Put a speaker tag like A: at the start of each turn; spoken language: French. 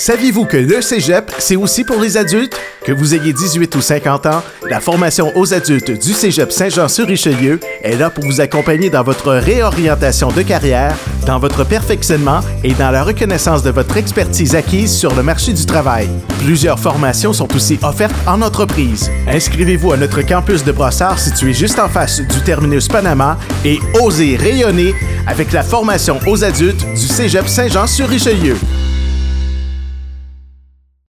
A: Saviez-vous que le cégep, c'est aussi pour les adultes? Que vous ayez 18 ou 50 ans, la formation aux adultes du cégep Saint-Jean-sur-Richelieu est là pour vous accompagner dans votre réorientation de carrière, dans votre perfectionnement et dans la reconnaissance de votre expertise acquise sur le marché du travail. Plusieurs formations sont aussi offertes en entreprise. Inscrivez-vous à notre campus de Brossard situé juste en face du terminus Panama et osez rayonner avec la formation aux adultes du cégep Saint-Jean-sur-Richelieu.